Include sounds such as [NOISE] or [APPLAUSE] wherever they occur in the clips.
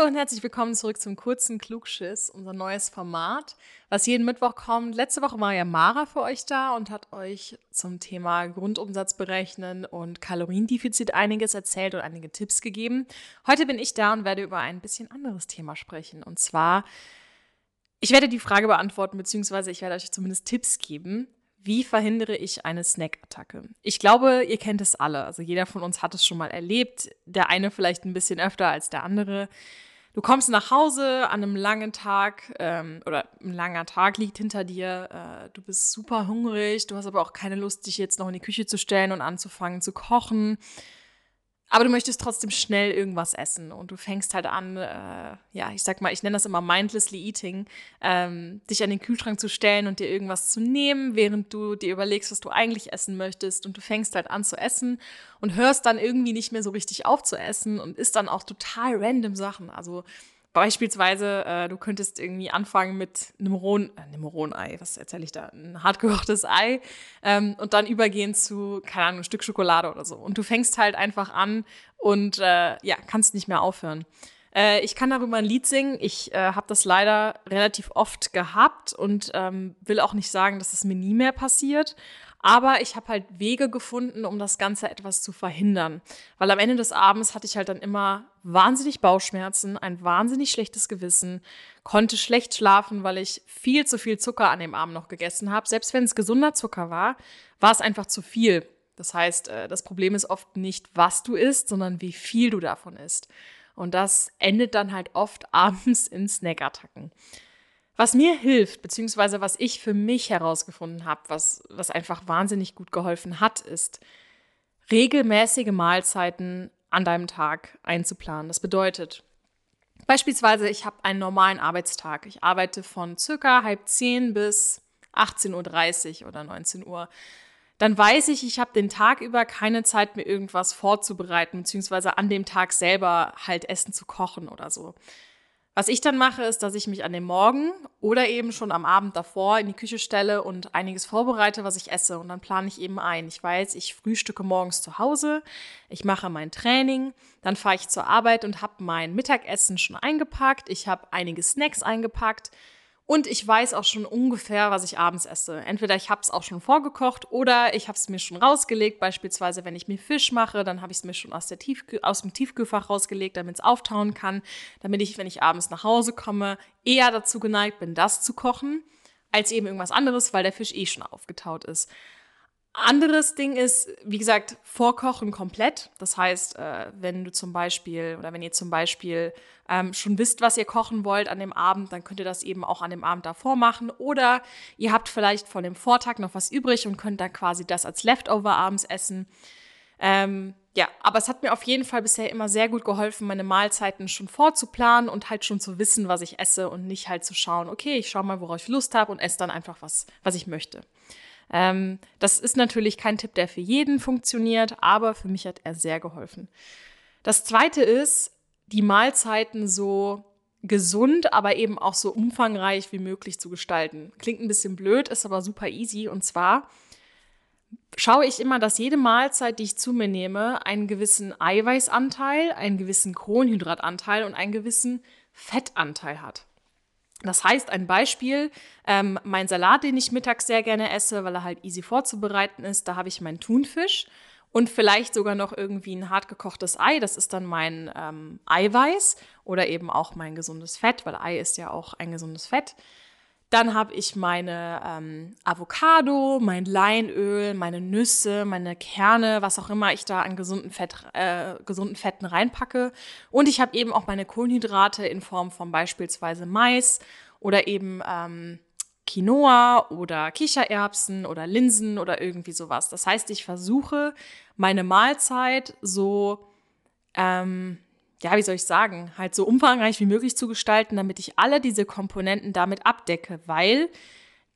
Hallo und herzlich willkommen zurück zum kurzen Klugschiss, unser neues Format, was jeden Mittwoch kommt. Letzte Woche war ja Mara für euch da und hat euch zum Thema Grundumsatz berechnen und Kaloriendefizit einiges erzählt und einige Tipps gegeben. Heute bin ich da und werde über ein bisschen anderes Thema sprechen. Und zwar, ich werde die Frage beantworten, beziehungsweise ich werde euch zumindest Tipps geben, wie verhindere ich eine Snackattacke? Ich glaube, ihr kennt es alle. Also jeder von uns hat es schon mal erlebt. Der eine vielleicht ein bisschen öfter als der andere. Du kommst nach Hause an einem langen Tag ähm, oder ein langer Tag liegt hinter dir. Äh, du bist super hungrig. Du hast aber auch keine Lust, dich jetzt noch in die Küche zu stellen und anzufangen zu kochen. Aber du möchtest trotzdem schnell irgendwas essen und du fängst halt an, äh, ja, ich sag mal, ich nenne das immer mindlessly eating, ähm, dich an den Kühlschrank zu stellen und dir irgendwas zu nehmen, während du dir überlegst, was du eigentlich essen möchtest und du fängst halt an zu essen und hörst dann irgendwie nicht mehr so richtig auf zu essen und isst dann auch total random Sachen. Also Beispielsweise, äh, du könntest irgendwie anfangen mit einem rohen, äh, einem rohen Ei, was erzähle ich da? Ein hartgekochtes Ei ähm, und dann übergehen zu, keine Ahnung, ein Stück Schokolade oder so. Und du fängst halt einfach an und äh, ja, kannst nicht mehr aufhören. Äh, ich kann darüber ein Lied singen. Ich äh, habe das leider relativ oft gehabt und ähm, will auch nicht sagen, dass es mir nie mehr passiert. Aber ich habe halt Wege gefunden, um das Ganze etwas zu verhindern. Weil am Ende des Abends hatte ich halt dann immer wahnsinnig Bauchschmerzen, ein wahnsinnig schlechtes Gewissen, konnte schlecht schlafen, weil ich viel zu viel Zucker an dem Abend noch gegessen habe. Selbst wenn es gesunder Zucker war, war es einfach zu viel. Das heißt, äh, das Problem ist oft nicht, was du isst, sondern wie viel du davon isst. Und das endet dann halt oft [LAUGHS] abends in Snackattacken. Was mir hilft, beziehungsweise was ich für mich herausgefunden habe, was, was einfach wahnsinnig gut geholfen hat, ist, regelmäßige Mahlzeiten an deinem Tag einzuplanen. Das bedeutet, beispielsweise, ich habe einen normalen Arbeitstag. Ich arbeite von circa halb zehn bis 18.30 Uhr oder 19 Uhr. Dann weiß ich, ich habe den Tag über keine Zeit, mir irgendwas vorzubereiten, beziehungsweise an dem Tag selber halt Essen zu kochen oder so. Was ich dann mache, ist, dass ich mich an dem Morgen oder eben schon am Abend davor in die Küche stelle und einiges vorbereite, was ich esse. Und dann plane ich eben ein. Ich weiß, ich frühstücke morgens zu Hause, ich mache mein Training, dann fahre ich zur Arbeit und habe mein Mittagessen schon eingepackt. Ich habe einige Snacks eingepackt und ich weiß auch schon ungefähr, was ich abends esse. Entweder ich habe es auch schon vorgekocht oder ich habe es mir schon rausgelegt. Beispielsweise, wenn ich mir Fisch mache, dann habe ich es mir schon aus, der Tiefkühl aus dem Tiefkühlfach rausgelegt, damit es auftauen kann, damit ich, wenn ich abends nach Hause komme, eher dazu geneigt bin, das zu kochen, als eben irgendwas anderes, weil der Fisch eh schon aufgetaut ist. Anderes Ding ist, wie gesagt, vorkochen komplett. Das heißt, äh, wenn du zum Beispiel oder wenn ihr zum Beispiel ähm, schon wisst, was ihr kochen wollt an dem Abend, dann könnt ihr das eben auch an dem Abend davor machen. Oder ihr habt vielleicht von dem Vortag noch was übrig und könnt dann quasi das als Leftover abends essen. Ähm, ja, aber es hat mir auf jeden Fall bisher immer sehr gut geholfen, meine Mahlzeiten schon vorzuplanen und halt schon zu wissen, was ich esse und nicht halt zu schauen, okay, ich schaue mal, worauf ich Lust habe und esse dann einfach was, was ich möchte. Ähm, das ist natürlich kein Tipp, der für jeden funktioniert, aber für mich hat er sehr geholfen. Das zweite ist, die Mahlzeiten so gesund, aber eben auch so umfangreich wie möglich zu gestalten. Klingt ein bisschen blöd, ist aber super easy. Und zwar schaue ich immer, dass jede Mahlzeit, die ich zu mir nehme, einen gewissen Eiweißanteil, einen gewissen Kohlenhydratanteil und einen gewissen Fettanteil hat. Das heißt, ein Beispiel, ähm, mein Salat, den ich mittags sehr gerne esse, weil er halt easy vorzubereiten ist, da habe ich meinen Thunfisch und vielleicht sogar noch irgendwie ein hart gekochtes Ei, das ist dann mein ähm, Eiweiß oder eben auch mein gesundes Fett, weil Ei ist ja auch ein gesundes Fett. Dann habe ich meine ähm, Avocado, mein Leinöl, meine Nüsse, meine Kerne, was auch immer ich da an gesunden, Fett, äh, gesunden Fetten reinpacke. Und ich habe eben auch meine Kohlenhydrate in Form von beispielsweise Mais oder eben ähm, Quinoa oder Kichererbsen oder Linsen oder irgendwie sowas. Das heißt, ich versuche meine Mahlzeit so ähm, ja, wie soll ich sagen, halt so umfangreich wie möglich zu gestalten, damit ich alle diese Komponenten damit abdecke, weil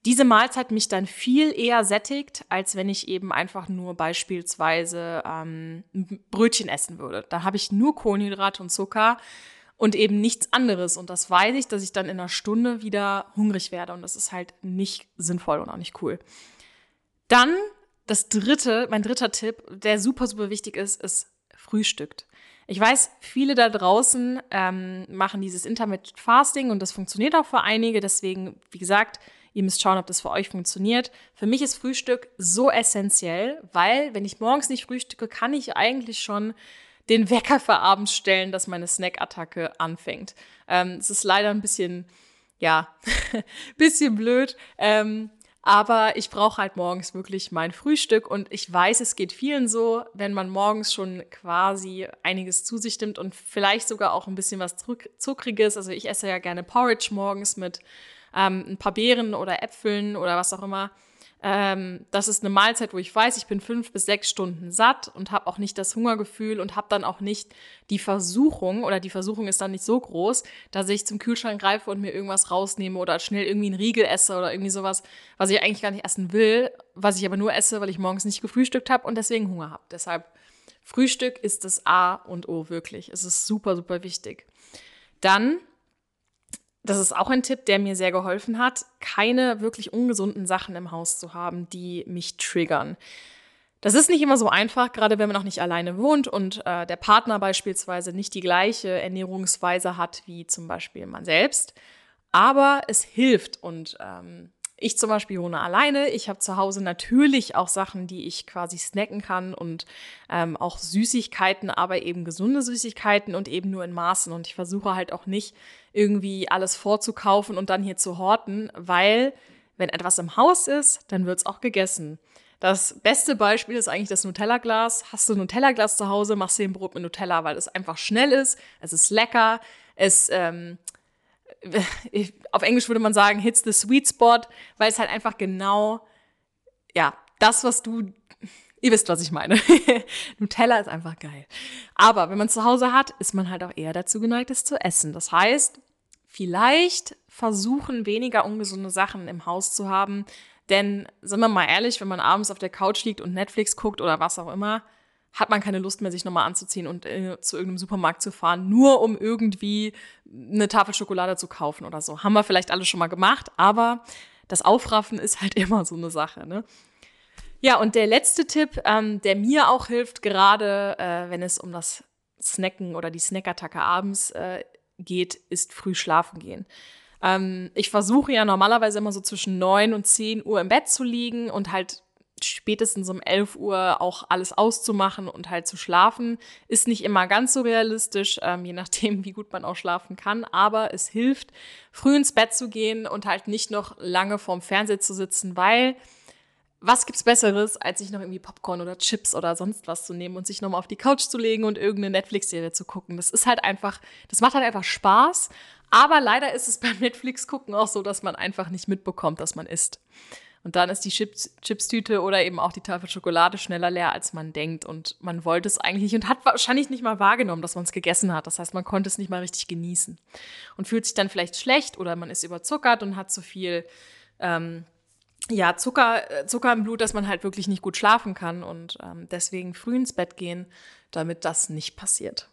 diese Mahlzeit mich dann viel eher sättigt, als wenn ich eben einfach nur beispielsweise ähm, ein Brötchen essen würde. Da habe ich nur Kohlenhydrate und Zucker und eben nichts anderes. Und das weiß ich, dass ich dann in einer Stunde wieder hungrig werde. Und das ist halt nicht sinnvoll und auch nicht cool. Dann das dritte, mein dritter Tipp, der super, super wichtig ist, ist frühstückt. Ich weiß, viele da draußen ähm, machen dieses Intermittent Fasting und das funktioniert auch für einige. Deswegen, wie gesagt, ihr müsst schauen, ob das für euch funktioniert. Für mich ist Frühstück so essentiell, weil wenn ich morgens nicht frühstücke, kann ich eigentlich schon den Wecker für abends stellen, dass meine Snackattacke anfängt. Ähm, es ist leider ein bisschen, ja, [LAUGHS] bisschen blöd. Ähm, aber ich brauche halt morgens wirklich mein Frühstück und ich weiß, es geht vielen so, wenn man morgens schon quasi einiges zu sich nimmt und vielleicht sogar auch ein bisschen was Zuckriges. Also ich esse ja gerne Porridge morgens mit ähm, ein paar Beeren oder Äpfeln oder was auch immer. Ähm, das ist eine Mahlzeit, wo ich weiß, ich bin fünf bis sechs Stunden satt und habe auch nicht das Hungergefühl und habe dann auch nicht die Versuchung oder die Versuchung ist dann nicht so groß, dass ich zum Kühlschrank greife und mir irgendwas rausnehme oder schnell irgendwie einen Riegel esse oder irgendwie sowas, was ich eigentlich gar nicht essen will, was ich aber nur esse, weil ich morgens nicht gefrühstückt habe und deswegen Hunger habe. Deshalb Frühstück ist das A und O wirklich. Es ist super, super wichtig. Dann das ist auch ein Tipp, der mir sehr geholfen hat, keine wirklich ungesunden Sachen im Haus zu haben, die mich triggern. Das ist nicht immer so einfach, gerade wenn man auch nicht alleine wohnt und äh, der Partner beispielsweise nicht die gleiche Ernährungsweise hat wie zum Beispiel man selbst. Aber es hilft und ähm, ich zum Beispiel wohne alleine. Ich habe zu Hause natürlich auch Sachen, die ich quasi snacken kann und ähm, auch Süßigkeiten, aber eben gesunde Süßigkeiten und eben nur in Maßen. Und ich versuche halt auch nicht irgendwie alles vorzukaufen und dann hier zu horten, weil wenn etwas im Haus ist, dann wird es auch gegessen. Das beste Beispiel ist eigentlich das Nutella-Glas. Hast du ein Nutella-Glas zu Hause, machst du ein Brot mit Nutella, weil es einfach schnell ist, es ist lecker, es ähm, auf Englisch würde man sagen, hits the sweet spot, weil es halt einfach genau, ja, das, was du, ihr wisst, was ich meine. [LAUGHS] Nutella ist einfach geil. Aber wenn man zu Hause hat, ist man halt auch eher dazu geneigt, es zu essen. Das heißt, vielleicht versuchen, weniger ungesunde Sachen im Haus zu haben. Denn, sind wir mal ehrlich, wenn man abends auf der Couch liegt und Netflix guckt oder was auch immer, hat man keine Lust mehr, sich nochmal anzuziehen und äh, zu irgendeinem Supermarkt zu fahren, nur um irgendwie eine Tafel Schokolade zu kaufen oder so. Haben wir vielleicht alle schon mal gemacht, aber das Aufraffen ist halt [LAUGHS] immer so eine Sache, ne? Ja, und der letzte Tipp, ähm, der mir auch hilft, gerade äh, wenn es um das Snacken oder die Snackattacke abends äh, geht, ist früh schlafen gehen. Ähm, ich versuche ja normalerweise immer so zwischen neun und zehn Uhr im Bett zu liegen und halt spätestens um 11 Uhr auch alles auszumachen und halt zu schlafen. Ist nicht immer ganz so realistisch, ähm, je nachdem, [LAUGHS] wie gut man auch schlafen kann. Aber es hilft, früh ins Bett zu gehen und halt nicht noch lange vorm Fernseher zu sitzen, weil was gibt's Besseres, als sich noch irgendwie Popcorn oder Chips oder sonst was zu nehmen und sich nochmal auf die Couch zu legen und irgendeine Netflix-Serie zu gucken. Das ist halt einfach, das macht halt einfach Spaß. Aber leider ist es [LAUGHS] beim Netflix-Gucken auch so, dass man einfach nicht mitbekommt, dass man isst. Und dann ist die Chips, Chipstüte oder eben auch die Tafel Schokolade schneller leer, als man denkt. Und man wollte es eigentlich nicht und hat wahrscheinlich nicht mal wahrgenommen, dass man es gegessen hat. Das heißt, man konnte es nicht mal richtig genießen. Und fühlt sich dann vielleicht schlecht oder man ist überzuckert und hat zu viel ähm, ja, Zucker, äh, Zucker im Blut, dass man halt wirklich nicht gut schlafen kann. Und ähm, deswegen früh ins Bett gehen, damit das nicht passiert.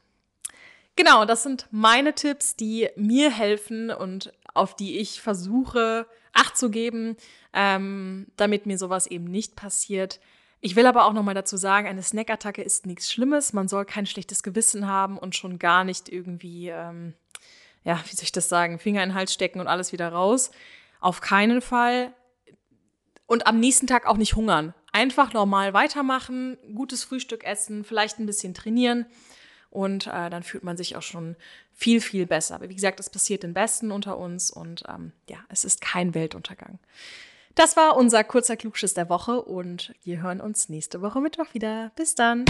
Genau, das sind meine Tipps, die mir helfen und auf die ich versuche, Acht zu geben, ähm, damit mir sowas eben nicht passiert. Ich will aber auch nochmal dazu sagen, eine Snackattacke ist nichts Schlimmes. Man soll kein schlechtes Gewissen haben und schon gar nicht irgendwie, ähm, ja, wie soll ich das sagen, Finger in den Hals stecken und alles wieder raus. Auf keinen Fall. Und am nächsten Tag auch nicht hungern. Einfach normal weitermachen, gutes Frühstück essen, vielleicht ein bisschen trainieren und äh, dann fühlt man sich auch schon viel, viel besser. Aber wie gesagt, es passiert den Besten unter uns und ähm, ja, es ist kein Weltuntergang. Das war unser kurzer Klugschiss der Woche und wir hören uns nächste Woche Mittwoch wieder. Bis dann.